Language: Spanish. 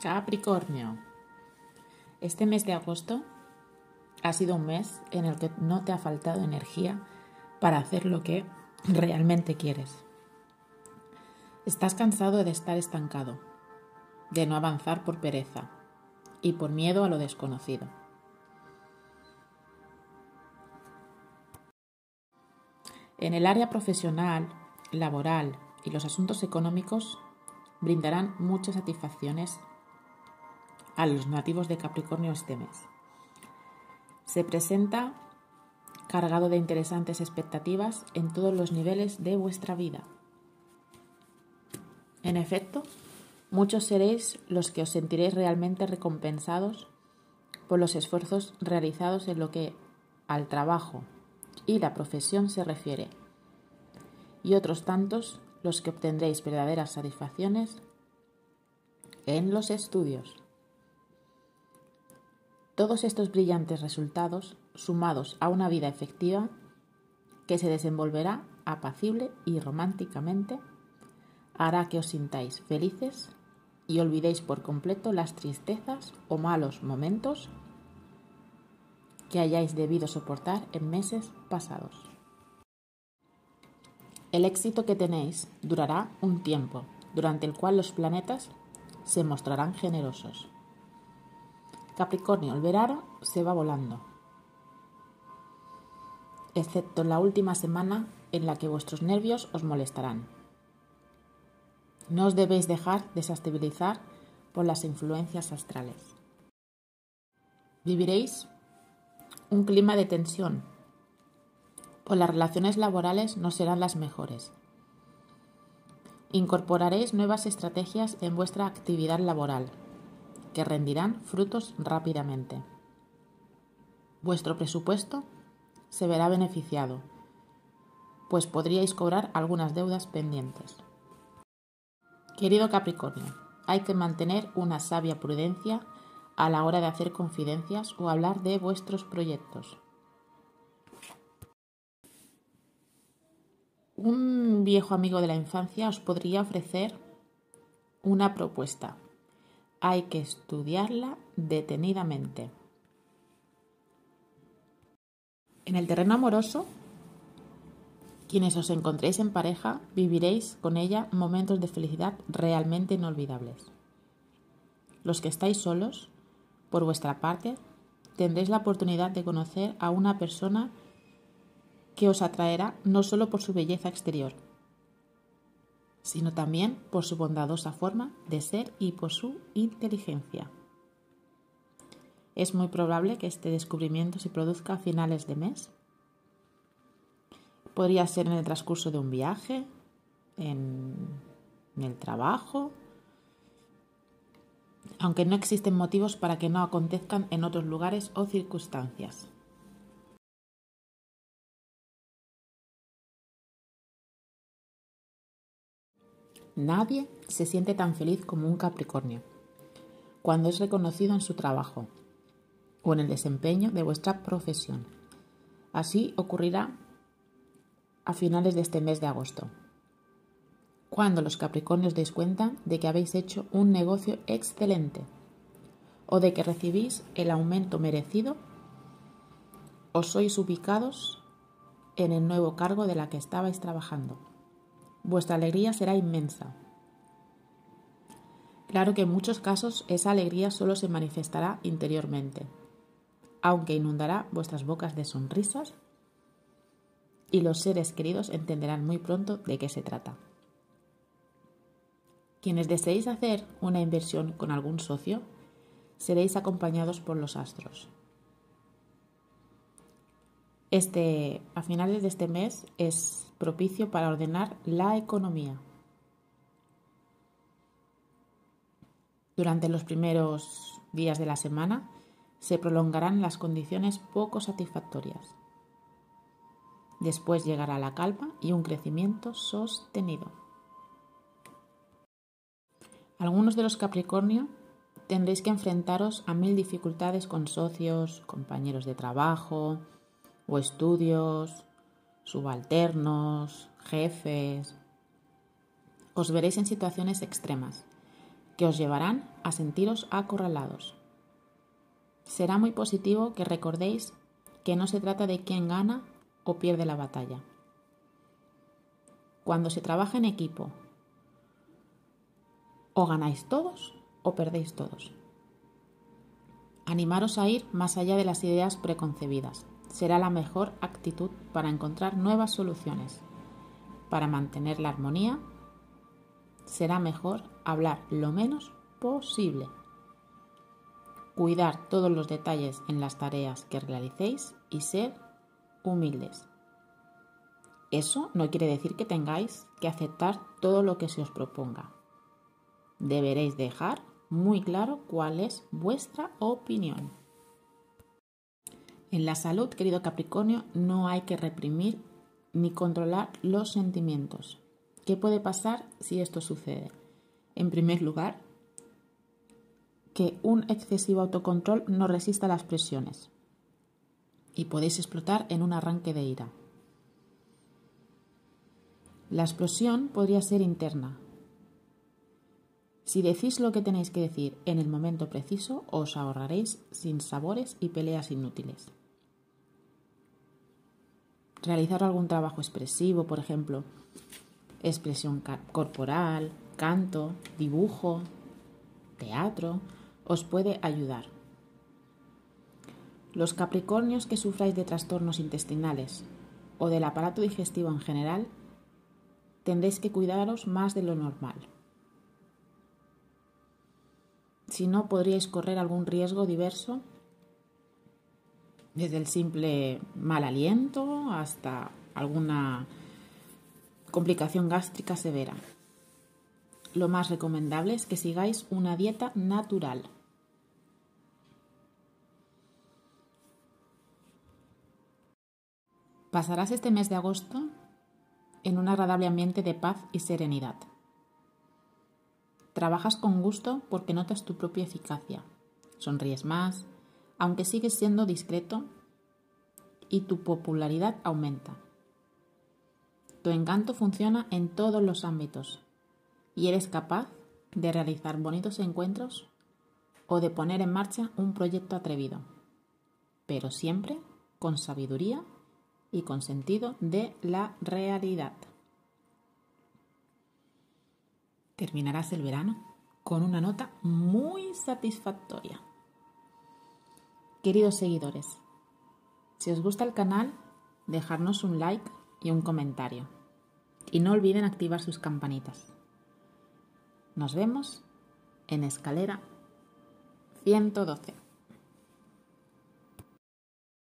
Capricornio. Este mes de agosto ha sido un mes en el que no te ha faltado energía para hacer lo que realmente quieres. Estás cansado de estar estancado, de no avanzar por pereza y por miedo a lo desconocido. En el área profesional, laboral y los asuntos económicos brindarán muchas satisfacciones a los nativos de Capricornio este mes. Se presenta cargado de interesantes expectativas en todos los niveles de vuestra vida. En efecto, muchos seréis los que os sentiréis realmente recompensados por los esfuerzos realizados en lo que al trabajo y la profesión se refiere, y otros tantos los que obtendréis verdaderas satisfacciones en los estudios. Todos estos brillantes resultados, sumados a una vida efectiva que se desenvolverá apacible y románticamente, hará que os sintáis felices y olvidéis por completo las tristezas o malos momentos que hayáis debido soportar en meses pasados. El éxito que tenéis durará un tiempo, durante el cual los planetas se mostrarán generosos. Capricornio, el verano se va volando, excepto la última semana en la que vuestros nervios os molestarán. No os debéis dejar desestabilizar por las influencias astrales. Viviréis un clima de tensión, pues las relaciones laborales no serán las mejores. Incorporaréis nuevas estrategias en vuestra actividad laboral que rendirán frutos rápidamente. Vuestro presupuesto se verá beneficiado, pues podríais cobrar algunas deudas pendientes. Querido Capricornio, hay que mantener una sabia prudencia a la hora de hacer confidencias o hablar de vuestros proyectos. Un viejo amigo de la infancia os podría ofrecer una propuesta hay que estudiarla detenidamente. En el terreno amoroso, quienes os encontréis en pareja viviréis con ella momentos de felicidad realmente inolvidables. Los que estáis solos, por vuestra parte, tendréis la oportunidad de conocer a una persona que os atraerá no solo por su belleza exterior, sino también por su bondadosa forma de ser y por su inteligencia. Es muy probable que este descubrimiento se produzca a finales de mes. Podría ser en el transcurso de un viaje, en, el trabajo, aunque no existen motivos para que no acontezcan en otros lugares o circunstancias. Nadie se siente tan feliz como un Capricornio cuando es reconocido en su trabajo o en el desempeño de vuestra profesión. Así ocurrirá a finales de este mes de agosto, cuando los Capricornios deis cuenta de que habéis hecho un negocio excelente o de que recibís el aumento merecido o sois ubicados en el nuevo cargo de la que estabais trabajando vuestra alegría será inmensa. Claro que en muchos casos esa alegría solo se manifestará interiormente, aunque inundará vuestras bocas de sonrisas y los seres queridos entenderán muy pronto de qué se trata. Quienes deseéis hacer una inversión con algún socio, seréis acompañados por los astros. Este, a finales de este mes es propicio para ordenar la economía. Durante los primeros días de la semana se prolongarán las condiciones poco satisfactorias. Después llegará la calma y un crecimiento sostenido. Algunos de los Capricornio tendréis que enfrentaros a mil dificultades con socios, compañeros de trabajo, o estudios, subalternos, jefes. Os veréis en situaciones extremas que os llevarán a sentiros acorralados. Será muy positivo que recordéis que no se trata de quién gana o pierde la batalla. Cuando se trabaja en equipo, o ganáis todos o perdéis todos. Animaros a ir más allá de las ideas preconcebidas. Será la mejor actitud para encontrar nuevas soluciones. Para mantener la armonía, será mejor hablar lo menos posible. Cuidar todos los detalles en las tareas que realicéis y ser humildes. Eso no quiere decir que tengáis que aceptar todo lo que se os proponga. Deberéis dejar muy claro cuál es vuestra opinión. En la salud, querido Capricornio, no hay que reprimir ni controlar los sentimientos. ¿Qué puede pasar si esto sucede? En primer lugar, que un excesivo autocontrol no resista las presiones y podéis explotar en un arranque de ira. La explosión podría ser interna. Si decís lo que tenéis que decir en el momento preciso, os ahorraréis sin sabores y peleas inútiles. Realizar algún trabajo expresivo, por ejemplo, expresión corporal, canto, dibujo, teatro, os puede ayudar. Los capricornios que sufráis de trastornos intestinales o del aparato digestivo en general tendréis que cuidaros más de lo normal. Si no, podríais correr algún riesgo diverso, desde el simple mal aliento hasta alguna complicación gástrica severa. Lo más recomendable es que sigáis una dieta natural. Pasarás este mes de agosto en un agradable ambiente de paz y serenidad. Trabajas con gusto porque notas tu propia eficacia. Sonríes más, aunque sigues siendo discreto y tu popularidad aumenta. Tu encanto funciona en todos los ámbitos y eres capaz de realizar bonitos encuentros o de poner en marcha un proyecto atrevido, pero siempre con sabiduría y con sentido de la realidad. Terminarás el verano con una nota muy satisfactoria. Queridos seguidores, si os gusta el canal, dejarnos un like y un comentario. Y no olviden activar sus campanitas. Nos vemos en escalera 112.